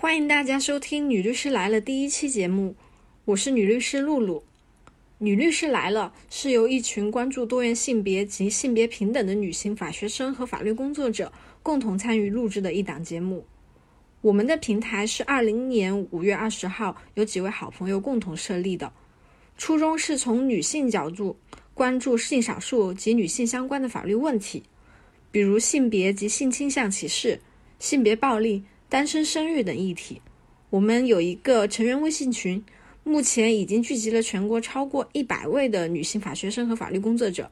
欢迎大家收听《女律师来了》第一期节目，我是女律师露露。《女律师来了》是由一群关注多元性别及性别平等的女性法学生和法律工作者共同参与录制的一档节目。我们的平台是二零年五月二十号有几位好朋友共同设立的，初衷是从女性角度关注性少数及女性相关的法律问题，比如性别及性倾向歧视、性别暴力。单身生育等议题，我们有一个成员微信群，目前已经聚集了全国超过一百位的女性法学生和法律工作者，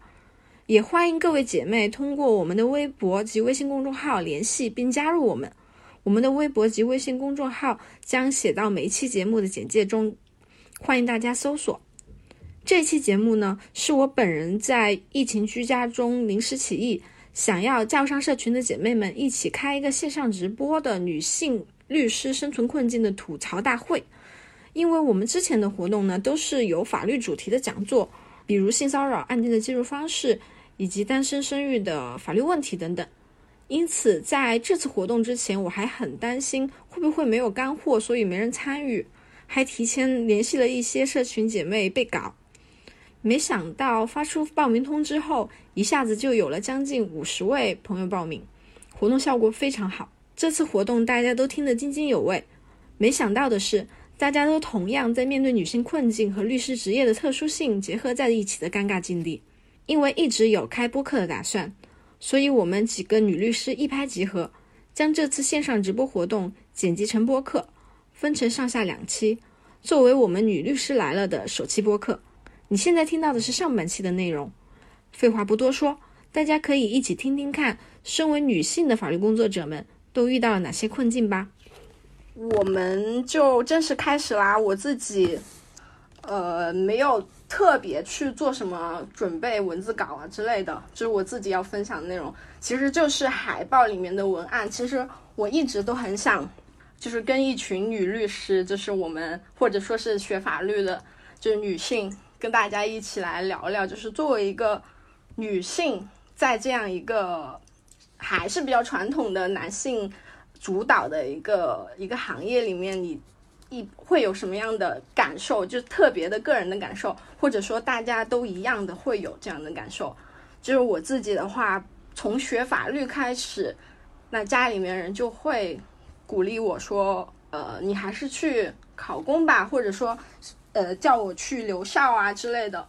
也欢迎各位姐妹通过我们的微博及微信公众号联系并加入我们。我们的微博及微信公众号将写到每一期节目的简介中，欢迎大家搜索。这期节目呢，是我本人在疫情居家中临时起意。想要加入上社群的姐妹们一起开一个线上直播的女性律师生存困境的吐槽大会，因为我们之前的活动呢都是有法律主题的讲座，比如性骚扰案件的介入方式以及单身生育的法律问题等等，因此在这次活动之前我还很担心会不会没有干货，所以没人参与，还提前联系了一些社群姐妹备稿。没想到发出报名通知后，一下子就有了将近五十位朋友报名，活动效果非常好。这次活动大家都听得津津有味。没想到的是，大家都同样在面对女性困境和律师职业的特殊性结合在一起的尴尬境地。因为一直有开播课的打算，所以我们几个女律师一拍即合，将这次线上直播活动剪辑成播客，分成上下两期，作为我们女律师来了的首期播客。你现在听到的是上半期的内容。废话不多说，大家可以一起听听看，身为女性的法律工作者们都遇到了哪些困境吧。我们就正式开始啦！我自己，呃，没有特别去做什么准备文字稿啊之类的，就是我自己要分享的内容，其实就是海报里面的文案。其实我一直都很想，就是跟一群女律师，就是我们或者说是学法律的，就是女性。跟大家一起来聊聊，就是作为一个女性，在这样一个还是比较传统的男性主导的一个一个行业里面，你一会有什么样的感受？就特别的个人的感受，或者说大家都一样的会有这样的感受。就是我自己的话，从学法律开始，那家里面人就会鼓励我说：“呃，你还是去考公吧，或者说。”呃，叫我去留校啊之类的，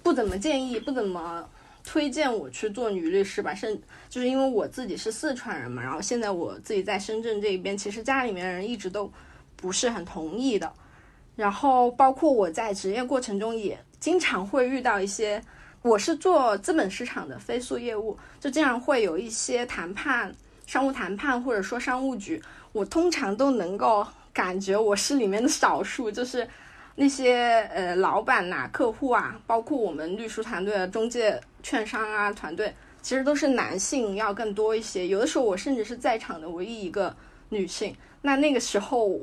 不怎么建议，不怎么推荐我去做女律师吧。甚就是因为我自己是四川人嘛，然后现在我自己在深圳这边，其实家里面人一直都不是很同意的。然后包括我在职业过程中也经常会遇到一些，我是做资本市场的飞速业务，就经常会有一些谈判、商务谈判或者说商务局，我通常都能够感觉我是里面的少数，就是。那些呃老板呐、客户啊，包括我们律师团队的中介、券商啊团队，其实都是男性要更多一些。有的时候我甚至是在场的唯一一个女性。那那个时候，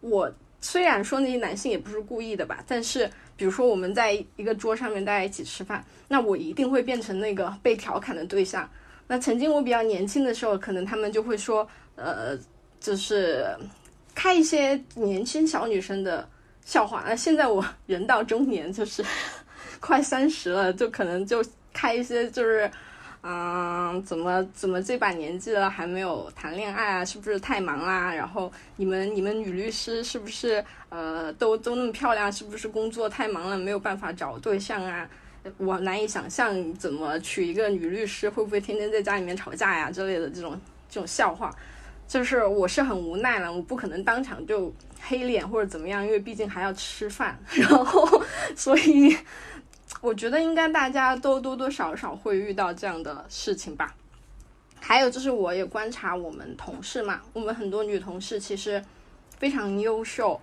我虽然说那些男性也不是故意的吧，但是比如说我们在一个桌上面大家一起吃饭，那我一定会变成那个被调侃的对象。那曾经我比较年轻的时候，可能他们就会说，呃，就是开一些年轻小女生的。笑话那现在我 人到中年，就是 快三十了，就可能就开一些就是，嗯，怎么怎么这把年纪了还没有谈恋爱啊？是不是太忙啦？然后你们你们女律师是不是呃都都那么漂亮？是不是工作太忙了没有办法找对象啊？我难以想象怎么娶一个女律师会不会天天在家里面吵架呀之类的这种这种笑话。就是我是很无奈了，我不可能当场就黑脸或者怎么样，因为毕竟还要吃饭。然后，所以我觉得应该大家都多多少少会遇到这样的事情吧。还有就是，我也观察我们同事嘛，我们很多女同事其实非常优秀，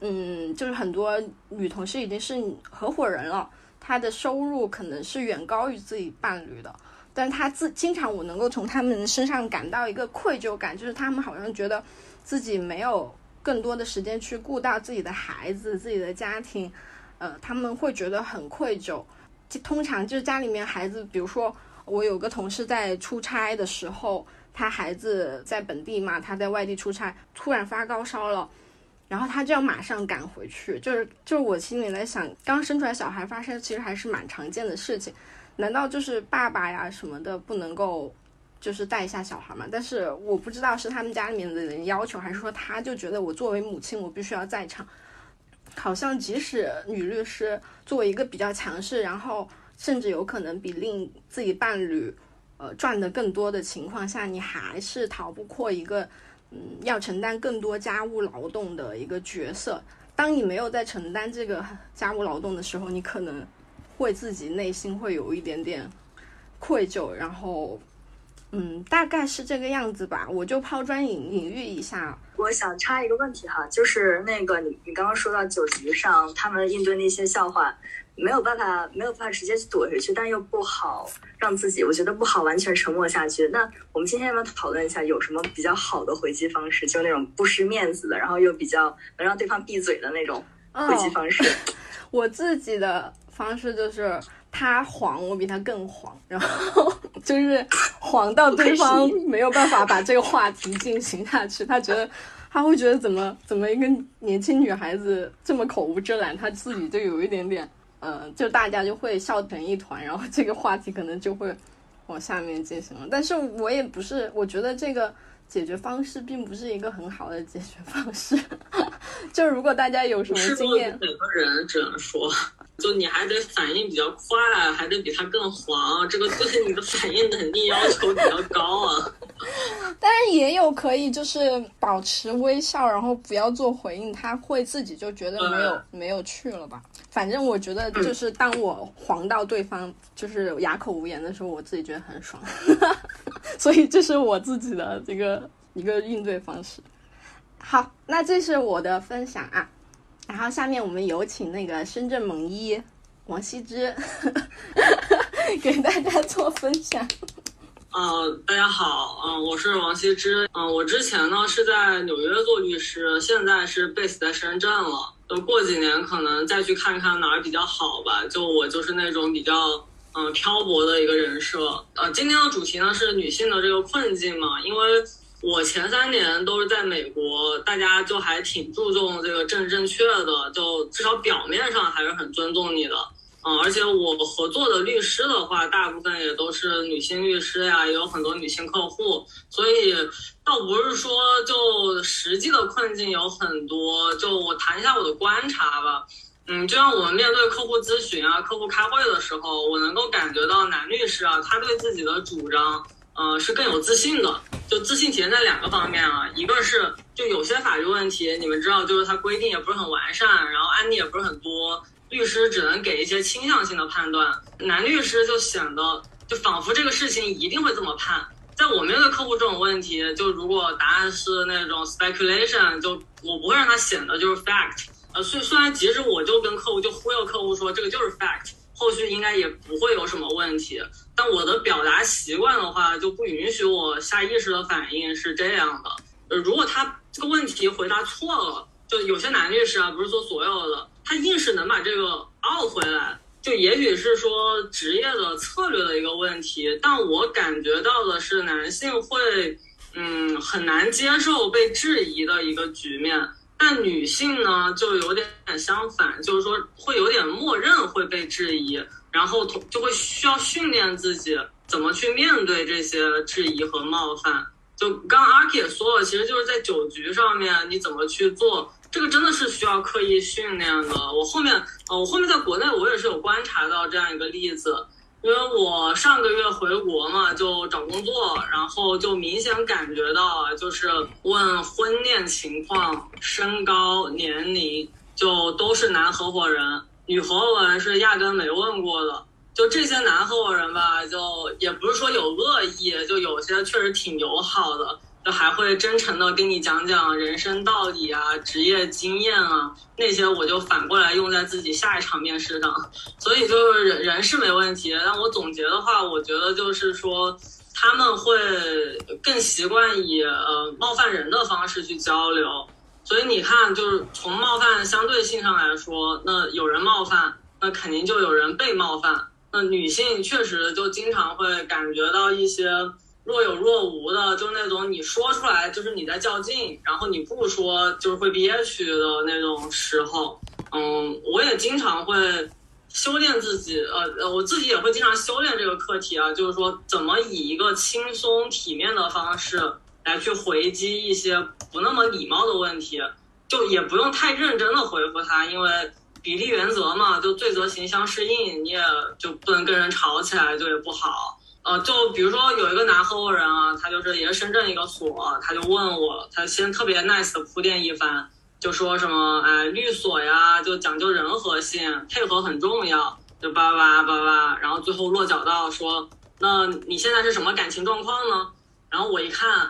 嗯，就是很多女同事已经是合伙人了，她的收入可能是远高于自己伴侣的。但他自经常，我能够从他们身上感到一个愧疚感，就是他们好像觉得自己没有更多的时间去顾到自己的孩子、自己的家庭，呃，他们会觉得很愧疚。通常就是家里面孩子，比如说我有个同事在出差的时候，他孩子在本地嘛，他在外地出差，突然发高烧了，然后他就要马上赶回去。就是就是我心里在想，刚生出来小孩发烧其实还是蛮常见的事情，难道就是爸爸呀什么的不能够就是带一下小孩嘛？但是我不知道是他们家里面的人要求，还是说他就觉得我作为母亲我必须要在场。好像即使女律师作为一个比较强势，然后甚至有可能比另自己伴侣。呃，赚的更多的情况下，你还是逃不过一个，嗯，要承担更多家务劳动的一个角色。当你没有在承担这个家务劳动的时候，你可能会自己内心会有一点点愧疚，然后，嗯，大概是这个样子吧。我就抛砖引引玉一下。我想插一个问题哈，就是那个你你刚刚说到酒局上他们应对那些笑话。没有办法，没有办法直接去躲回去，但又不好让自己，我觉得不好完全沉默下去。那我们今天要不要讨论一下，有什么比较好的回击方式？就那种不失面子的，然后又比较能让对方闭嘴的那种回击方式。我自己的方式就是他黄，我比他更黄，然后 就是黄到对方没有办法把这个话题进行下去，他觉得他会觉得怎么怎么一个年轻女孩子这么口无遮拦，他自己就有一点点。嗯，就大家就会笑成一团，然后这个话题可能就会往下面进行了。但是我也不是，我觉得这个解决方式并不是一个很好的解决方式。就如果大家有什么经验，每个人只能说。就你还得反应比较快，还得比他更黄，这个对你的反应能力要求比较高啊。但是也有可以，就是保持微笑，然后不要做回应，他会自己就觉得没有没有趣了吧。反正我觉得，就是当我黄到对方就是哑口无言的时候，我自己觉得很爽。所以这是我自己的这个一个应对方式。好，那这是我的分享啊。然后下面我们有请那个深圳猛一王羲之 给大家做分享。呃，大家好，嗯，我是王羲之，嗯，我之前呢是在纽约做律师，现在是 base 在深圳了。就过几年可能再去看看哪儿比较好吧。就我就是那种比较嗯漂泊的一个人设。呃，今天的主题呢是女性的这个困境嘛，因为。我前三年都是在美国，大家就还挺注重这个政治正确的，就至少表面上还是很尊重你的。嗯，而且我合作的律师的话，大部分也都是女性律师呀，也有很多女性客户，所以倒不是说就实际的困境有很多。就我谈一下我的观察吧。嗯，就像我们面对客户咨询啊、客户开会的时候，我能够感觉到男律师啊，他对自己的主张。呃，是更有自信的，就自信体现在两个方面啊，一个是就有些法律问题，你们知道，就是它规定也不是很完善，然后案例也不是很多，律师只能给一些倾向性的判断，男律师就显得就仿佛这个事情一定会这么判。在我面对客户这种问题，就如果答案是那种 speculation，就我不会让他显得就是 fact。呃，虽虽然即使我就跟客户就忽悠客户说这个就是 fact。后续应该也不会有什么问题，但我的表达习惯的话就不允许我下意识的反应是这样的。呃，如果他这个问题回答错了，就有些男律师啊，不是说所有的，他硬是能把这个拗回来，就也许是说职业的策略的一个问题。但我感觉到的是，男性会嗯很难接受被质疑的一个局面。但女性呢，就有点相反，就是说会有点默认会被质疑，然后就会需要训练自己怎么去面对这些质疑和冒犯。就刚阿 K 也说了，其实就是在酒局上面你怎么去做，这个真的是需要刻意训练的。我后面呃，我后面在国内我也是有观察到这样一个例子。因为我上个月回国嘛，就找工作，然后就明显感觉到，就是问婚恋情况、身高、年龄，就都是男合伙人，女合伙人是压根没问过的。就这些男合伙人吧，就也不是说有恶意，就有些确实挺友好的。就还会真诚的跟你讲讲人生道理啊、职业经验啊那些，我就反过来用在自己下一场面试上。所以就是人人是没问题，但我总结的话，我觉得就是说他们会更习惯以呃冒犯人的方式去交流。所以你看，就是从冒犯相对性上来说，那有人冒犯，那肯定就有人被冒犯。那女性确实就经常会感觉到一些。若有若无的，就是那种你说出来就是你在较劲，然后你不说就是会憋屈的那种时候。嗯，我也经常会修炼自己，呃呃，我自己也会经常修炼这个课题啊，就是说怎么以一个轻松体面的方式来去回击一些不那么礼貌的问题，就也不用太认真的回复他，因为比例原则嘛，就罪责刑相适应，你也就不能跟人吵起来，就也不好。呃，就比如说有一个男合伙人啊，他就是也是深圳一个所，他就问我，他先特别 nice 的铺垫一番。就说什么哎，律所呀，就讲究人和性，配合很重要，就叭叭叭叭，然后最后落脚到说，那你现在是什么感情状况呢？然后我一看，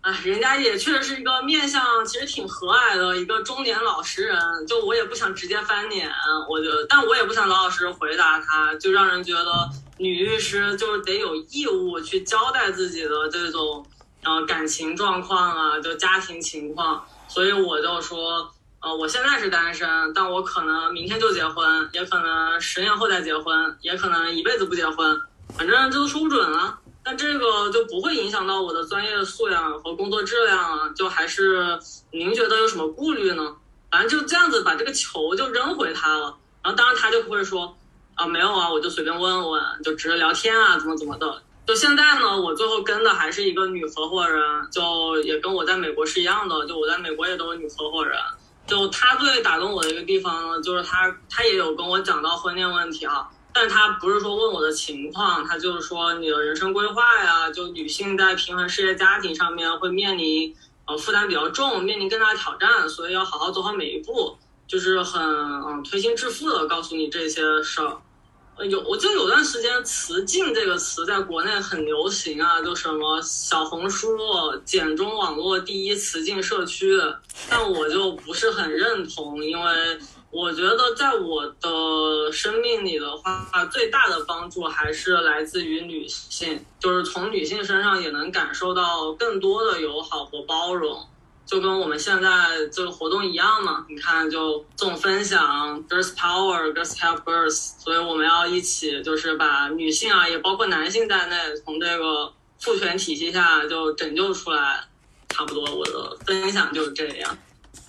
哎，人家也确实是一个面相其实挺和蔼的一个中年老实人，就我也不想直接翻脸，我就，但我也不想老老实实回答他，就让人觉得女律师就是得有义务去交代自己的这种呃感情状况啊，就家庭情况。所以我就说，呃，我现在是单身，但我可能明天就结婚，也可能十年后再结婚，也可能一辈子不结婚，反正这都说不准啊。但这个就不会影响到我的专业素养和工作质量啊。就还是您觉得有什么顾虑呢？反正就这样子把这个球就扔回他了。然后当然他就会说，啊，没有啊，我就随便问问，就只是聊天啊，怎么怎么的。就现在呢，我最后跟的还是一个女合伙人，就也跟我在美国是一样的，就我在美国也都是女合伙人。就她最打动我的一个地方呢，就是她她也有跟我讲到婚恋问题啊，但她不是说问我的情况，她就是说你的人生规划呀，就女性在平衡事业家庭上面会面临呃负担比较重，面临更大的挑战，所以要好好走好每一步，就是很嗯推心置腹的告诉你这些事儿。有，我就有段时间“雌竞”这个词在国内很流行啊，就什么小红书简中网络第一雌竞社区，但我就不是很认同，因为我觉得在我的生命里的话，最大的帮助还是来自于女性，就是从女性身上也能感受到更多的友好和包容。就跟我们现在这个活动一样嘛，你看，就这种分享，girls power，girls help girls，所以我们要一起，就是把女性啊，也包括男性在内，从这个父权体系下就拯救出来。差不多，我的分享就是这样。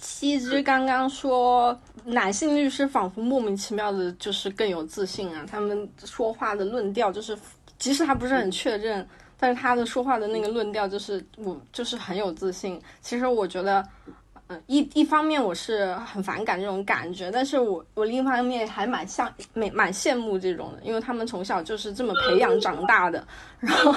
西之刚刚说，男性律师仿佛莫名其妙的，就是更有自信啊，他们说话的论调就是，即使他不是很确认。但是他的说话的那个论调就是我就是很有自信。其实我觉得，嗯，一一方面我是很反感这种感觉，但是我我另一方面还蛮像蛮蛮羡慕这种的，因为他们从小就是这么培养长大的。然后，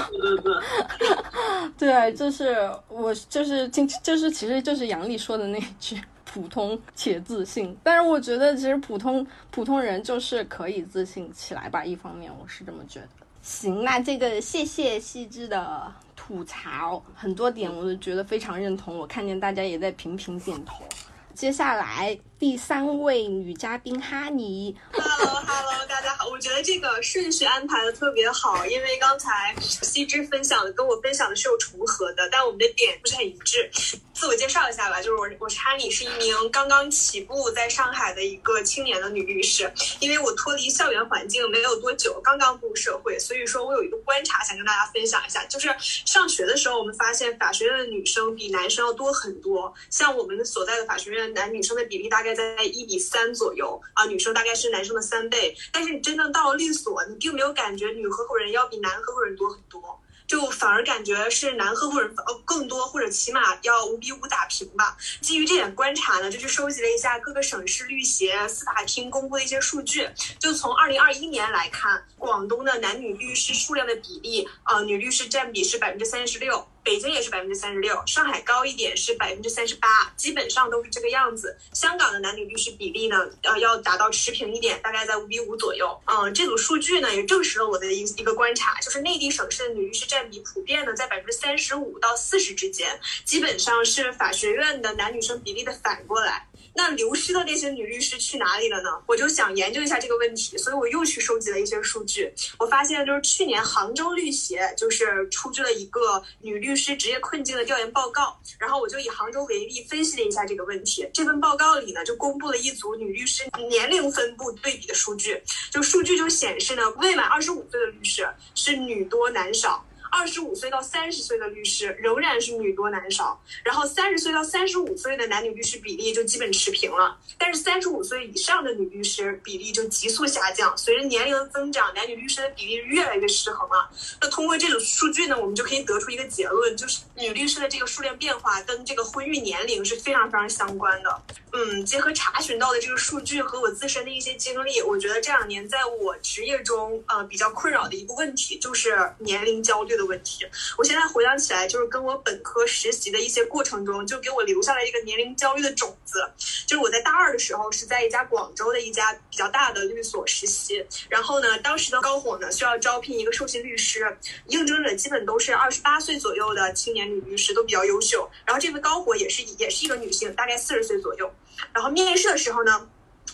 对，就是我就是今就是其实就是杨丽说的那句“普通且自信”。但是我觉得其实普通普通人就是可以自信起来吧。一方面我是这么觉得。行，那这个谢谢细致的吐槽，很多点我都觉得非常认同，我看见大家也在频频点头。接下来。第三位女嘉宾哈尼，Hello Hello，大家好。我觉得这个顺序安排的特别好，因为刚才西芝分享的跟我分享的是有重合的，但我们的点不是很一致。自我介绍一下吧，就是我我是哈尼，是一名刚刚起步在上海的一个青年的女律师。因为我脱离校园环境没有多久，刚刚步入社会，所以说我有一个观察想跟大家分享一下，就是上学的时候，我们发现法学院的女生比男生要多很多。像我们所在的法学院，男女生的比例大概。概在一比三左右啊，女生大概是男生的三倍。但是你真正到了律所，你并没有感觉女合伙人要比男合伙人多很多。就反而感觉是男合伙人呃更多，或者起码要五比五打平吧。基于这点观察呢，就去收集了一下各个省市律协、司法厅公布的一些数据。就从二零二一年来看，广东的男女律师数量的比例，呃，女律师占比是百分之三十六，北京也是百分之三十六，上海高一点是百分之三十八，基本上都是这个样子。香港的男女律师比例呢，呃，要达到持平一点，大概在五比五左右。嗯，这组数据呢，也证实了我的一一个观察，就是内地省市的女律师占。比普遍呢在百分之三十五到四十之间，基本上是法学院的男女生比例的反过来。那流失的那些女律师去哪里了呢？我就想研究一下这个问题，所以我又去收集了一些数据。我发现就是去年杭州律协就是出具了一个女律师职业困境的调研报告，然后我就以杭州为例分析了一下这个问题。这份报告里呢就公布了一组女律师年龄分布对比的数据，就数据就显示呢未满二十五岁的律师是女多男少。二十五岁到三十岁的律师仍然是女多男少，然后三十岁到三十五岁的男女律师比例就基本持平了，但是三十五岁以上的女律师比例就急速下降。随着年龄的增长，男女律师的比例越来越失衡了。那通过这种数据呢，我们就可以得出一个结论，就是女律师的这个数量变化跟这个婚育年龄是非常非常相关的。嗯，结合查询到的这个数据和我自身的一些经历，我觉得这两年在我职业中，呃，比较困扰的一个问题就是年龄焦虑的问题。我现在回想起来，就是跟我本科实习的一些过程中，就给我留下了一个年龄焦虑的种子。就是我在大二的时候是在一家广州的一家比较大的律所实习，然后呢，当时的高火呢需要招聘一个受信律师，应征者基本都是二十八岁左右的青年女律师，都比较优秀。然后这位高火也是也是一个女性，大概四十岁左右。然后面试的时候呢，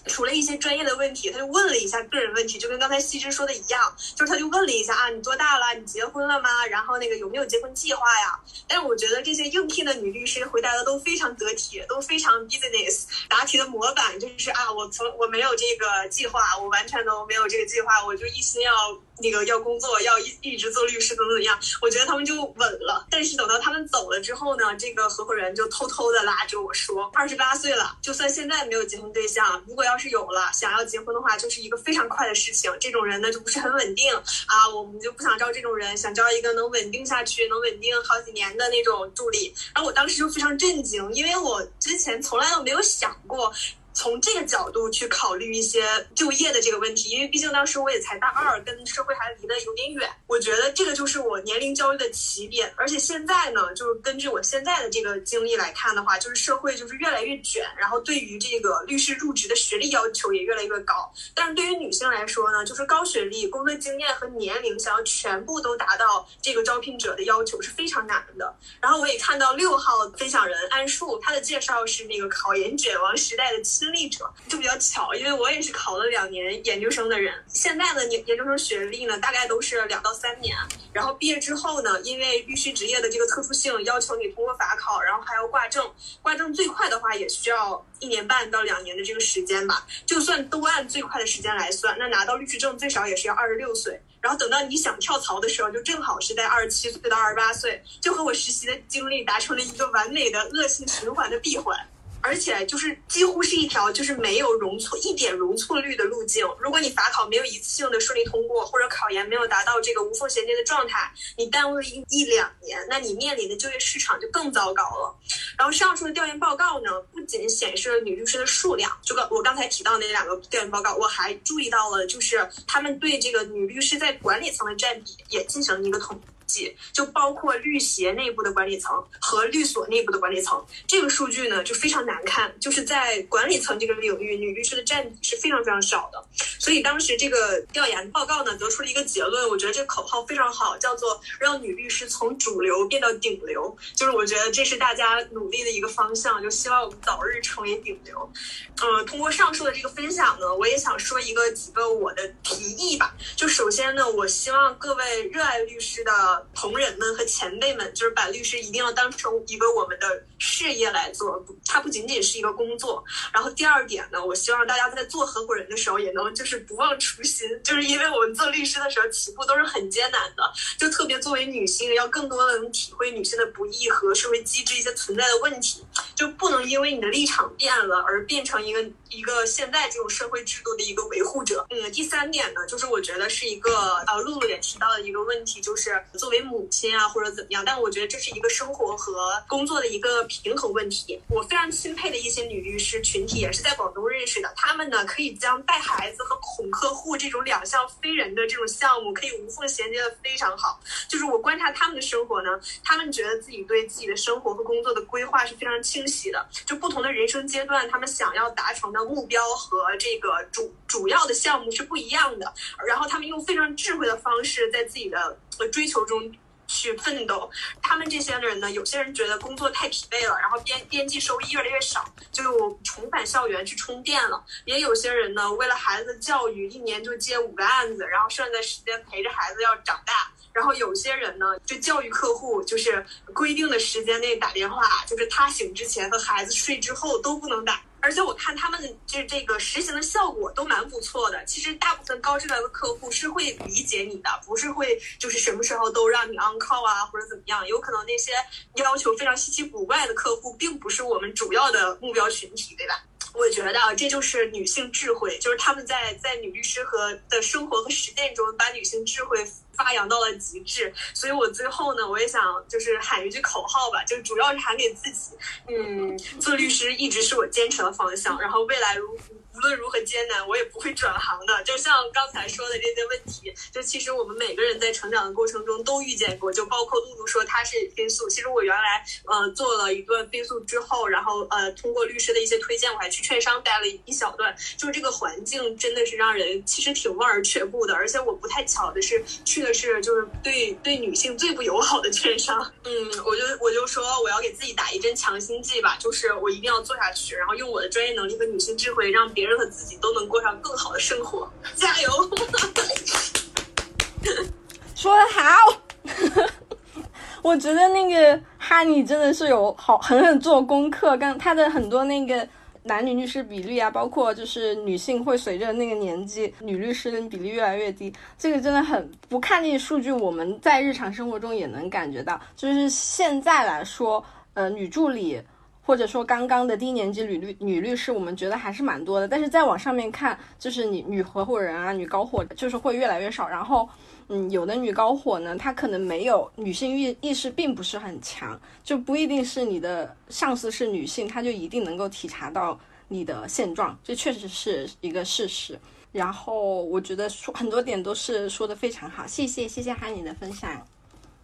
除了一些专业的问题，他就问了一下个人问题，就跟刚才西芝说的一样，就是他就问了一下啊，你多大了？你结婚了吗？然后那个有没有结婚计划呀？但是我觉得这些应聘的女律师回答的都非常得体，都非常 business，答题的模板就是啊，我从我没有这个计划，我完全都没有这个计划，我就一心要。那个要工作，要一一直做律师，怎么怎么样？我觉得他们就稳了。但是等到他们走了之后呢，这个合伙人就偷偷的拉着我说：“二十八岁了，就算现在没有结婚对象，如果要是有了，想要结婚的话，就是一个非常快的事情。这种人呢，就不是很稳定啊，我们就不想招这种人，想招一个能稳定下去、能稳定好几年的那种助理。”然后我当时就非常震惊，因为我之前从来都没有想过。从这个角度去考虑一些就业的这个问题，因为毕竟当时我也才大二，跟社会还离得有点远。我觉得这个就是我年龄焦虑的起点。而且现在呢，就是根据我现在的这个经历来看的话，就是社会就是越来越卷，然后对于这个律师入职的学历要求也越来越高。但是对于女性来说呢，就是高学历、工作经验和年龄想要全部都达到这个招聘者的要求是非常难的。然后我也看到六号分享人安树，他的介绍是那个考研卷王时代的七。经历者就比较巧，因为我也是考了两年研究生的人。现在的研研究生学历呢，大概都是两到三年。然后毕业之后呢，因为律师职业的这个特殊性，要求你通过法考，然后还要挂证。挂证最快的话也需要一年半到两年的这个时间吧。就算都按最快的时间来算，那拿到律师证最少也是要二十六岁。然后等到你想跳槽的时候，就正好是在二十七岁到二十八岁，就和我实习的经历达成了一个完美的恶性循环的闭环。而且就是几乎是一条就是没有容错一点容错率的路径。如果你法考没有一次性的顺利通过，或者考研没有达到这个无缝衔接的状态，你耽误了一一两年，那你面临的就业市场就更糟糕了。然后上述的调研报告呢，不仅显示了女律师的数量，这个我刚才提到那两个调研报告，我还注意到了，就是他们对这个女律师在管理层的占比也进行了一个统。就包括律协内部的管理层和律所内部的管理层，这个数据呢就非常难看，就是在管理层这个领域，女律师的占比是非常非常少的。所以当时这个调研报告呢得出了一个结论，我觉得这个口号非常好，叫做让女律师从主流变到顶流。就是我觉得这是大家努力的一个方向，就希望我们早日成为顶流。嗯，通过上述的这个分享呢，我也想说一个几个我的提议吧。就首先呢，我希望各位热爱律师的同仁们和前辈们，就是把律师一定要当成一个我们的事业来做，它不仅仅是一个工作。然后第二点呢，我希望大家在做合伙人的时候也能就是不忘初心，就是因为我们做律师的时候起步都是很艰难的，就特别作为女性，要更多的能体会女性的不易和社会机制一些存在的问题，就不能因为你的立场变了而变成一个一个现在这种社会制度的一个维护者。嗯，第三点呢，就是我觉得是一个呃，露露也提到的一个问题，就是作为母亲啊，或者怎么样，但我觉得这是一个生活和工作的一个平衡问题。我非常钦佩的一些女律师群体，也是在广东认识的。她们呢，可以将带孩子和哄客户这种两项非人的这种项目，可以无缝衔接的非常好。就是我观察他们的生活呢，他们觉得自己对自己的生活和工作的规划是非常清晰的。就不同的人生阶段，他们想要达成的目标和这个主主要的项目是不一样的。然后他们用非常智慧的方式，在自己的追求中。去奋斗，他们这些人呢，有些人觉得工作太疲惫了，然后边边际收益越来越少，就重返校园去充电了。也有些人呢，为了孩子的教育，一年就接五个案子，然后剩下的时间陪着孩子要长大。然后有些人呢，就教育客户，就是规定的时间内打电话，就是他醒之前和孩子睡之后都不能打。而且我看他们就是这个实行的效果都蛮不错的。其实大部分高质量的客户是会理解你的，不是会就是什么时候都让你 on call 啊或者怎么样。有可能那些要求非常稀奇古怪的客户，并不是我们主要的目标群体，对吧？我觉得啊这就是女性智慧，就是他们在在女律师和的生活和实践中，把女性智慧发扬到了极致。所以我最后呢，我也想就是喊一句口号吧，就主要是喊给自己，嗯，做律师一直是我坚持的方向，然后未来如。无论如何艰难，我也不会转行的。就像刚才说的这些问题，就其实我们每个人在成长的过程中都遇见过。就包括露露说她是飞速，其实我原来呃做了一段飞速之后，然后呃通过律师的一些推荐，我还去券商待了一小段。就是这个环境真的是让人其实挺望而却步的。而且我不太巧的是去的是就是对对女性最不友好的券商。嗯，我就我就说我要给自己打一针强心剂吧，就是我一定要做下去，然后用我的专业能力和女性智慧让别。别人和自己都能过上更好的生活，加油！说的好，我觉得那个哈尼真的是有好狠狠做功课，刚他的很多那个男女律师比例啊，包括就是女性会随着那个年纪，女律师的比例越来越低，这个真的很不看那些数据，我们在日常生活中也能感觉到，就是现在来说，呃，女助理。或者说刚刚的低年级女律女律师，我们觉得还是蛮多的，但是再往上面看，就是你女合伙人啊，女高伙就是会越来越少。然后，嗯，有的女高伙呢，她可能没有女性意意识，并不是很强，就不一定是你的上司是女性，她就一定能够体察到你的现状，这确实是一个事实。然后我觉得说很多点都是说的非常好，谢谢谢谢哈尼的分享。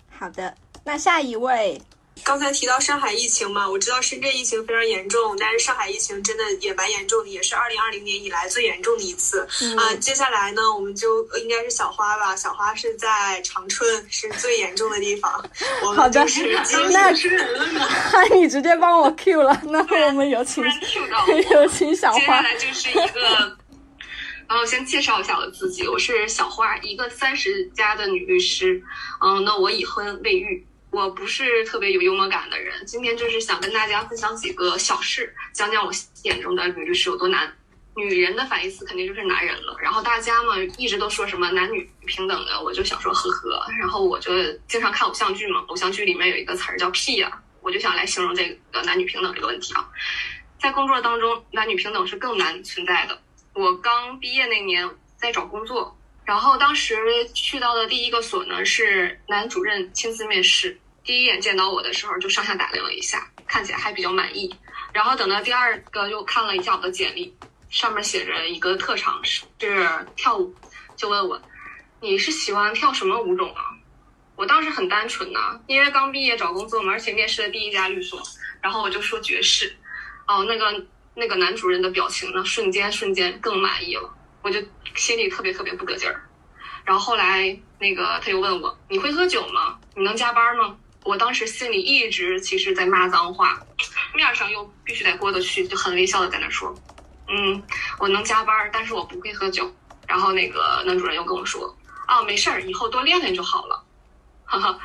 好的，那下一位。刚才提到上海疫情嘛，我知道深圳疫情非常严重，但是上海疫情真的也蛮严重的，也是二零二零年以来最严重的一次。啊，接下来呢，我们就应该是小花吧，小花是在长春是最严重的地方。好的，那那 你直接帮我 Q 了，那我们有请有请小花。接下来就是一个，然后先介绍一下我自己，我是小花，一个三十加的女律师。嗯，那我已婚未育。我不是特别有幽默感的人，今天就是想跟大家分享几个小事，讲讲我眼中的女律师有多难。女人的反义词肯定就是男人了。然后大家嘛一直都说什么男女平等的，我就想说呵呵。然后我就经常看偶像剧嘛，偶像剧里面有一个词儿叫屁呀，我就想来形容这个男女平等这个问题啊。在工作当中，男女平等是更难存在的。我刚毕业那年在找工作。然后当时去到的第一个所呢是男主任亲自面试，第一眼见到我的时候就上下打量了一下，看起来还比较满意。然后等到第二个又看了一下我的简历，上面写着一个特长是是跳舞，就问我你是喜欢跳什么舞种啊？我当时很单纯呐，因为刚毕业找工作嘛，而且面试的第一家律所，然后我就说爵士。哦，那个那个男主任的表情呢，瞬间瞬间更满意了。我就心里特别特别不得劲儿，然后后来那个他又问我你会喝酒吗？你能加班吗？我当时心里一直其实在骂脏话，面上又必须得过得去，就很微笑的在那说，嗯，我能加班，但是我不会喝酒。然后那个男主任又跟我说，啊，没事儿，以后多练练就好了，哈哈，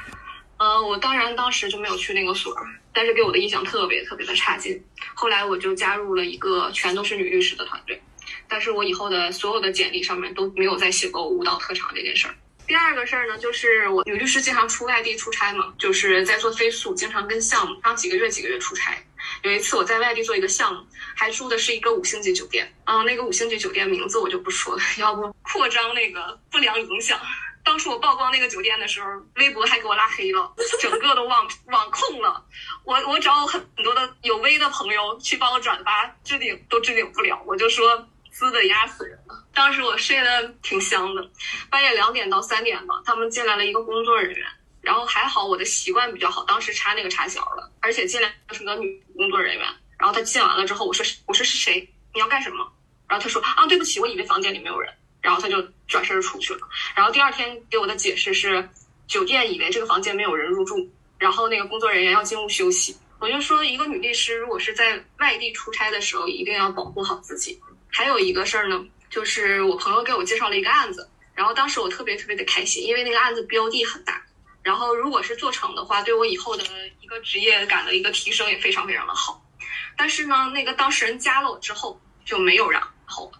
嗯，我当然当时就没有去那个所，但是给我的印象特别特别的差劲。后来我就加入了一个全都是女律师的团队。但是我以后的所有的简历上面都没有再写过舞蹈特长这件事儿。第二个事儿呢，就是我女律师经常出外地出差嘛，就是在做飞速，经常跟项目，然后几个月几个月出差。有一次我在外地做一个项目，还住的是一个五星级酒店，嗯，那个五星级酒店名字我就不说了，要不扩张那个不良影响。当时我曝光那个酒店的时候，微博还给我拉黑了，整个都网网控了。我我找我很多的有微的朋友去帮我转发，置顶都置顶不了，我就说。滋的压死人了！当时我睡得挺香的，半夜两点到三点吧，他们进来了一个工作人员，然后还好我的习惯比较好，当时插那个插销了，而且进来是个女工作人员。然后他进完了之后，我说我说是谁？你要干什么？然后他说啊，对不起，我以为房间里没有人。然后他就转身出去了。然后第二天给我的解释是，酒店以为这个房间没有人入住，然后那个工作人员要进屋休息。我就说，一个女律师如果是在外地出差的时候，一定要保护好自己。还有一个事儿呢，就是我朋友给我介绍了一个案子，然后当时我特别特别的开心，因为那个案子标的很大，然后如果是做成的话，对我以后的一个职业感的一个提升也非常非常的好。但是呢，那个当事人加了我之后就没有然后了。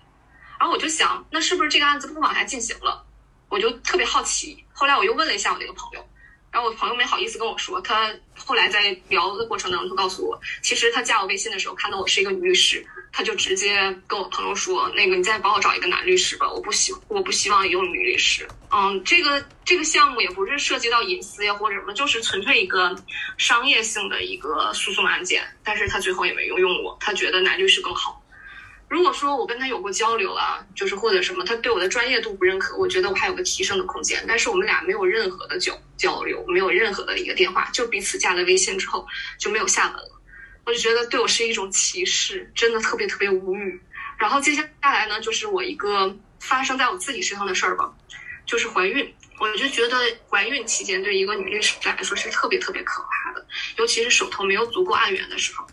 然后我就想，那是不是这个案子不往下进行了？我就特别好奇。后来我又问了一下我那个朋友，然后我朋友没好意思跟我说，他后来在聊的过程当中，他告诉我，其实他加我微信的时候看到我是一个女律师，他就直接跟我朋友说，那个你再帮我找一个男律师吧，我不希我不希望用女律师。嗯，这个这个项目也不是涉及到隐私呀或者什么，就是纯粹一个商业性的一个诉讼案件，但是他最后也没有用我，他觉得男律师更好。如果说我跟他有过交流啊，就是或者什么，他对我的专业度不认可，我觉得我还有个提升的空间。但是我们俩没有任何的交交流，没有任何的一个电话，就彼此加了微信之后就没有下文了。我就觉得对我是一种歧视，真的特别特别无语。然后接下来呢，就是我一个发生在我自己身上的事儿吧，就是怀孕。我就觉得怀孕期间对一个女律师来说是特别特别可怕的，尤其是手头没有足够案源的时候，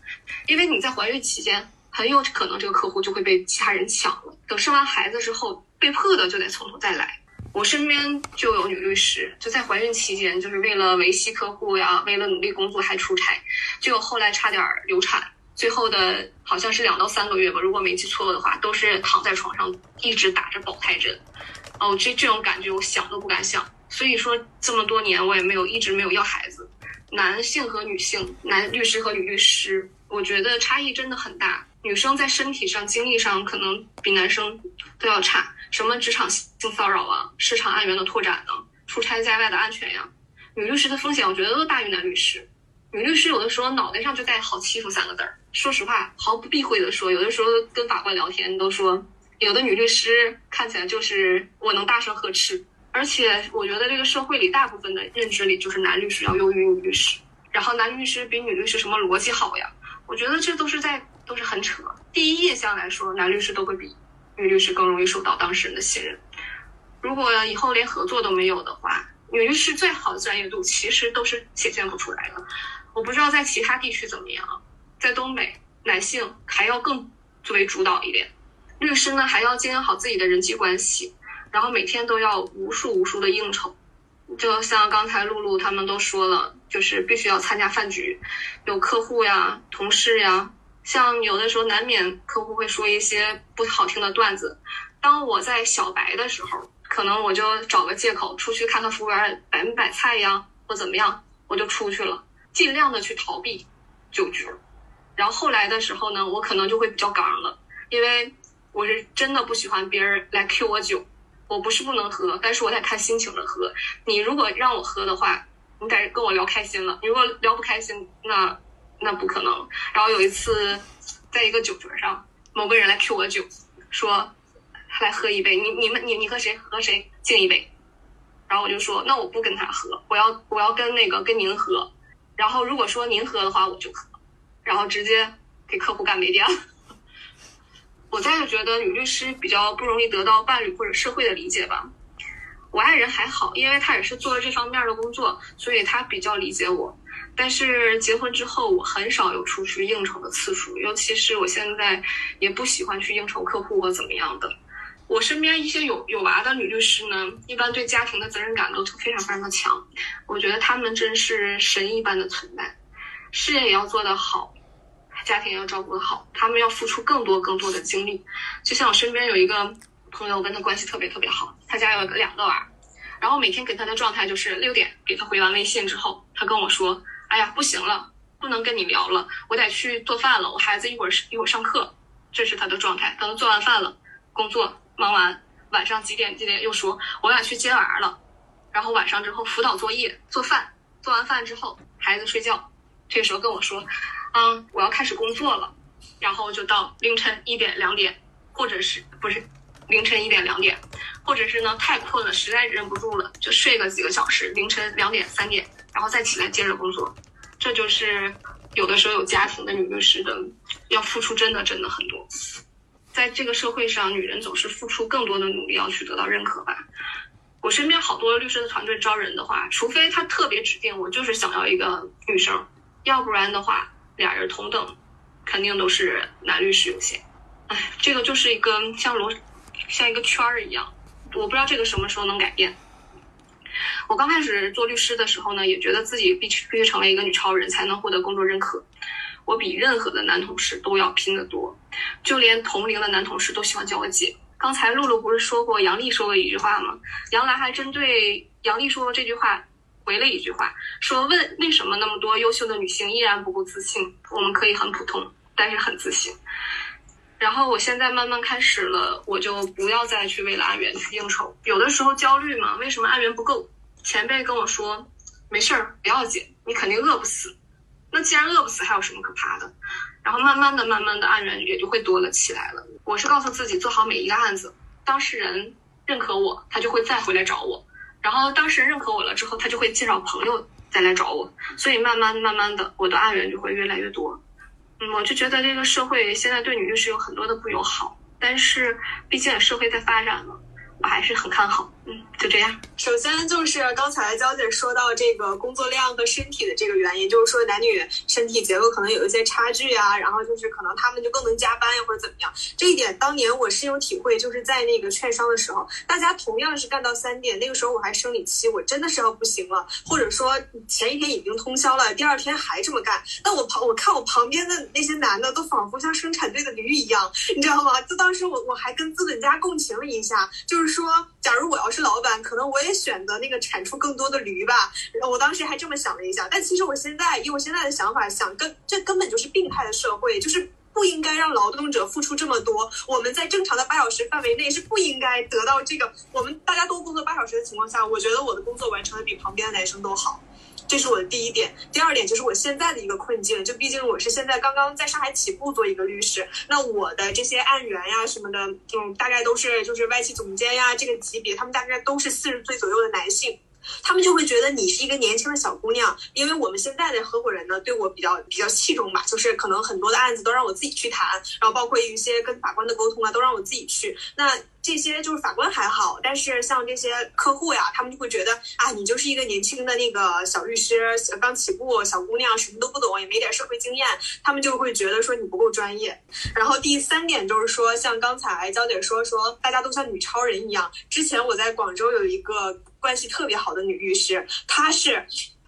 因为你在怀孕期间。很有可能这个客户就会被其他人抢了。等生完孩子之后，被迫的就得从头再来。我身边就有女律师，就在怀孕期间，就是为了维系客户呀，为了努力工作还出差，就有后来差点流产，最后的好像是两到三个月吧，如果没记错的话，都是躺在床上一直打着保胎针。哦，这这种感觉我想都不敢想。所以说这么多年我也没有一直没有要孩子。男性和女性，男律师和女律师，我觉得差异真的很大。女生在身体上、精力上可能比男生都要差，什么职场性骚扰啊、市场案源的拓展呢、出差在外的安全呀，女律师的风险我觉得都大于男律师。女律师有的时候脑袋上就带“好欺负”三个字儿。说实话，毫不避讳的说，有的时候跟法官聊天都说，有的女律师看起来就是我能大声呵斥。而且我觉得这个社会里大部分的认知里就是男律师要优于女律师，然后男律师比女律师什么逻辑好呀？我觉得这都是在。都是很扯。第一印象来说，男律师都会比女律师更容易受到当事人的信任。如果以后连合作都没有的话，女律师最好的专业度其实都是显现不出来的。我不知道在其他地区怎么样，在东北，男性还要更作为主导一点，律师呢还要经营好自己的人际关系，然后每天都要无数无数的应酬。就像刚才露露他们都说了，就是必须要参加饭局，有客户呀、同事呀。像有的时候难免客户会说一些不好听的段子，当我在小白的时候，可能我就找个借口出去看看服务员摆没摆菜呀，或怎么样，我就出去了，尽量的去逃避酒局。然后后来的时候呢，我可能就会比较刚了，因为我是真的不喜欢别人来 Q 我酒，我不是不能喝，但是我得看心情的喝。你如果让我喝的话，你得跟我聊开心了；你如果聊不开心，那。那不可能。然后有一次，在一个酒局上，某个人来 Q 我酒，说来喝一杯。你你们你你和谁和谁敬一杯？然后我就说，那我不跟他喝，我要我要跟那个跟您喝。然后如果说您喝的话，我就喝。然后直接给客户干没电了。我再就觉得女律师比较不容易得到伴侣或者社会的理解吧。我爱人还好，因为他也是做这方面的工作，所以他比较理解我。但是结婚之后，我很少有出去应酬的次数，尤其是我现在也不喜欢去应酬客户或怎么样的。我身边一些有有娃的女律师呢，一般对家庭的责任感都非常非常的强。我觉得她们真是神一般的存在，事业也要做得好，家庭也要照顾得好，她们要付出更多更多的精力。就像我身边有一个朋友，跟他关系特别特别好，他家有两个娃，然后每天给他的状态就是六点给他回完微信之后，他跟我说。哎呀，不行了，不能跟你聊了，我得去做饭了。我孩子一会儿一会儿上课，这是他的状态。等他做完饭了，工作忙完，晚上几点几点又说我俩去接娃了。然后晚上之后辅导作业、做饭，做完饭之后孩子睡觉，这时候跟我说，嗯，我要开始工作了。然后就到凌晨一点两点，或者是不是凌晨一点两点，或者是呢太困了，实在忍不住了，就睡个几个小时，凌晨两点三点。然后再起来接着工作，这就是有的时候有家庭的女律师的要付出，真的真的很多。在这个社会上，女人总是付出更多的努力要去得到认可吧。我身边好多律师的团队招人的话，除非他特别指定我就是想要一个女生，要不然的话俩人同等，肯定都是男律师优先。哎，这个就是一个像罗像一个圈儿一样，我不知道这个什么时候能改变。我刚开始做律师的时候呢，也觉得自己必须必须成为一个女超人才能获得工作认可。我比任何的男同事都要拼得多，就连同龄的男同事都喜欢叫我姐。刚才露露不是说过杨丽说过一句话吗？杨澜还针对杨丽说的这句话回了一句话，说问为什么那么多优秀的女性依然不够自信？我们可以很普通，但是很自信。然后我现在慢慢开始了，我就不要再去为了案源去应酬。有的时候焦虑嘛，为什么案源不够？前辈跟我说，没事儿，不要紧，你肯定饿不死。那既然饿不死，还有什么可怕的？然后慢慢的、慢慢的，案源也就会多了起来了。我是告诉自己做好每一个案子，当事人认可我，他就会再回来找我。然后当事人认可我了之后，他就会介绍朋友再来找我。所以慢慢慢慢的，我的案源就会越来越多。我就觉得这个社会现在对女律师有很多的不友好，但是毕竟社会在发展嘛。我还是很看好，嗯，就这样。首先就是刚才娇姐说到这个工作量和身体的这个原因，就是说男女身体结构可能有一些差距啊，然后就是可能他们就更能加班呀或者怎么样。这一点当年我深有体会，就是在那个券商的时候，大家同样是干到三点，那个时候我还生理期，我真的是要不行了，或者说前一天已经通宵了，第二天还这么干，但我旁我看我旁边的那些男的都仿佛像生产队的驴一样，你知道吗？就当时我我还跟资本家共情了一下，就是。说，假如我要是老板，可能我也选择那个产出更多的驴吧。我当时还这么想了一下，但其实我现在以我现在的想法想，根这根本就是病态的社会，就是不应该让劳动者付出这么多。我们在正常的八小时范围内是不应该得到这个。我们大家都工作八小时的情况下，我觉得我的工作完成的比旁边的男生都好。这是我的第一点，第二点就是我现在的一个困境，就毕竟我是现在刚刚在上海起步做一个律师，那我的这些案源呀什么的，嗯，大概都是就是外企总监呀这个级别，他们大概都是四十岁左右的男性，他们就会觉得你是一个年轻的小姑娘，因为我们现在的合伙人呢对我比较比较器重吧，就是可能很多的案子都让我自己去谈，然后包括一些跟法官的沟通啊，都让我自己去，那。这些就是法官还好，但是像这些客户呀，他们就会觉得啊，你就是一个年轻的那个小律师，刚起步，小姑娘，什么都不懂，也没点社会经验，他们就会觉得说你不够专业。然后第三点就是说，像刚才娇姐说说，大家都像女超人一样。之前我在广州有一个关系特别好的女律师，她是。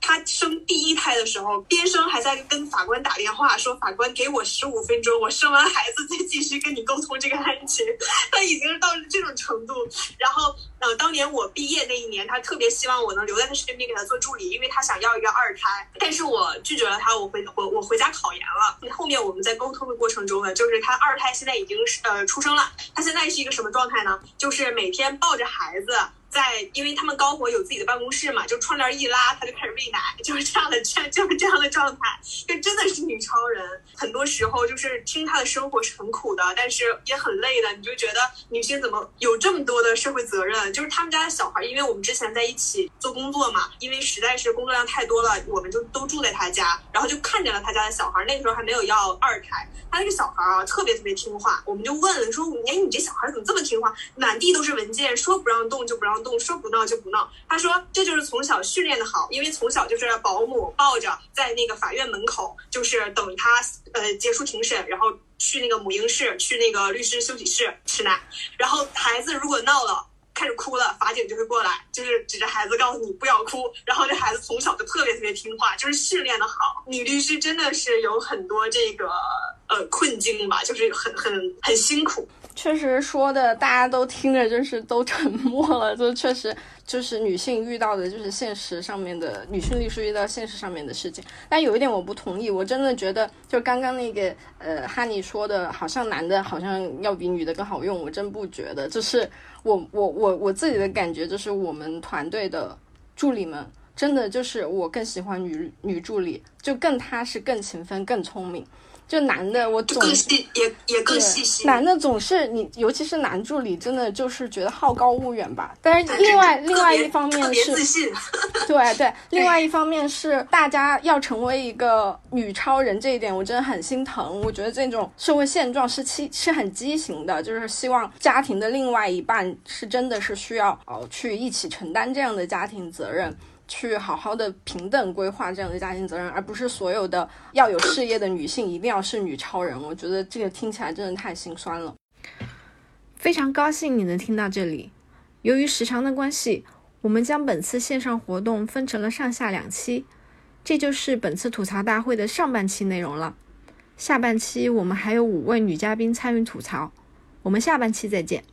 她生第一胎的时候，边生还在跟法官打电话说：“法官给我十五分钟，我生完孩子再继续跟你沟通这个案情。”他已经到了这种程度。然后，呃，当年我毕业那一年，他特别希望我能留在他身边给他做助理，因为他想要一个二胎。但是我拒绝了他，我回我我回家考研了。后面我们在沟通的过程中呢，就是他二胎现在已经是呃出生了，他现在是一个什么状态呢？就是每天抱着孩子。在，因为他们高活有自己的办公室嘛，就窗帘一拉，他就开始喂奶，就是这样的，这就是这样的状态，就真的是女超人。很多时候就是听她的生活是很苦的，但是也很累的。你就觉得女性怎么有这么多的社会责任？就是他们家的小孩，因为我们之前在一起做工作嘛，因为实在是工作量太多了，我们就都住在他家，然后就看见了他家的小孩。那个时候还没有要二胎，他那个小孩啊，特别特别听话。我们就问说：“哎，你这小孩怎么这么听话？满地都是文件，说不让动就不让。”动说不闹就不闹，他说这就是从小训练的好，因为从小就是保姆抱着在那个法院门口，就是等他呃结束庭审，然后去那个母婴室，去那个律师休息室吃奶，然后孩子如果闹了开始哭了，法警就会过来，就是指着孩子告诉你不要哭，然后这孩子从小就特别特别听话，就是训练的好。女律师真的是有很多这个呃困境吧，就是很很很辛苦。确实说的，大家都听着就是都沉默了。就确实就是女性遇到的，就是现实上面的女性律师遇到现实上面的事情。但有一点我不同意，我真的觉得就刚刚那个呃哈尼说的，好像男的好像要比女的更好用，我真不觉得。就是我我我我自己的感觉，就是我们团队的助理们，真的就是我更喜欢女女助理，就更踏实、更勤奋、更聪明。就男的，我总也也更细心。男的总是你，尤其是男助理，真的就是觉得好高骛远吧。但是另外另外一方面是，对 对，另外一方面是大家要成为一个女超人这一点，我真的很心疼。我觉得这种社会现状是畸是很畸形的，就是希望家庭的另外一半是真的是需要哦去一起承担这样的家庭责任。去好好的平等规划这样的家庭责任，而不是所有的要有事业的女性一定要是女超人。我觉得这个听起来真的太心酸了。非常高兴你能听到这里。由于时长的关系，我们将本次线上活动分成了上下两期，这就是本次吐槽大会的上半期内容了。下半期我们还有五位女嘉宾参与吐槽，我们下半期再见。